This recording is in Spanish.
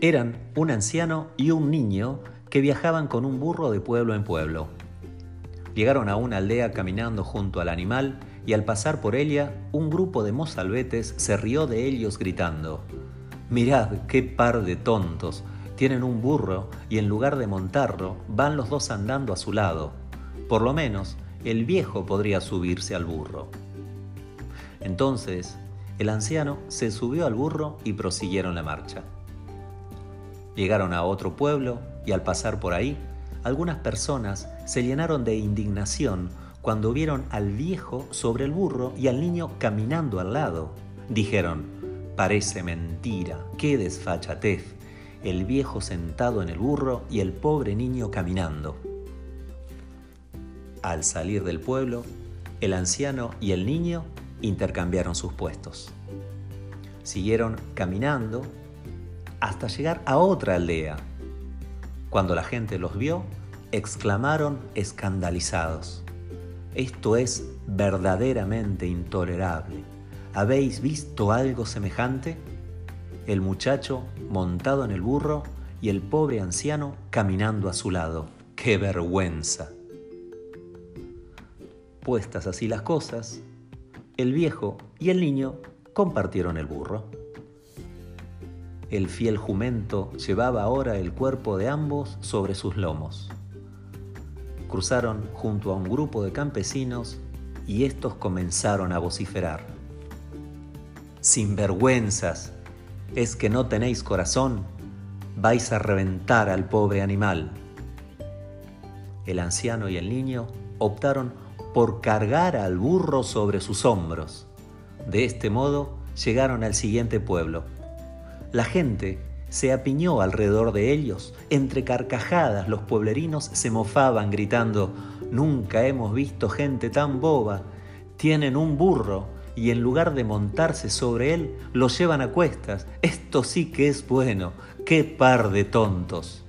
Eran un anciano y un niño que viajaban con un burro de pueblo en pueblo. Llegaron a una aldea caminando junto al animal y al pasar por ella, un grupo de mozalbetes se rió de ellos gritando, Mirad qué par de tontos, tienen un burro y en lugar de montarlo, van los dos andando a su lado. Por lo menos, el viejo podría subirse al burro. Entonces, el anciano se subió al burro y prosiguieron la marcha. Llegaron a otro pueblo y al pasar por ahí, algunas personas se llenaron de indignación cuando vieron al viejo sobre el burro y al niño caminando al lado. Dijeron, parece mentira, qué desfachatez, el viejo sentado en el burro y el pobre niño caminando. Al salir del pueblo, el anciano y el niño intercambiaron sus puestos. Siguieron caminando hasta llegar a otra aldea. Cuando la gente los vio, exclamaron escandalizados. Esto es verdaderamente intolerable. ¿Habéis visto algo semejante? El muchacho montado en el burro y el pobre anciano caminando a su lado. ¡Qué vergüenza! Puestas así las cosas, el viejo y el niño compartieron el burro. El fiel jumento llevaba ahora el cuerpo de ambos sobre sus lomos. Cruzaron junto a un grupo de campesinos y estos comenzaron a vociferar. Sinvergüenzas, ¿es que no tenéis corazón? Vais a reventar al pobre animal. El anciano y el niño optaron por cargar al burro sobre sus hombros. De este modo llegaron al siguiente pueblo la gente se apiñó alrededor de ellos. Entre carcajadas los pueblerinos se mofaban gritando, Nunca hemos visto gente tan boba. Tienen un burro y en lugar de montarse sobre él, lo llevan a cuestas. Esto sí que es bueno. ¡Qué par de tontos!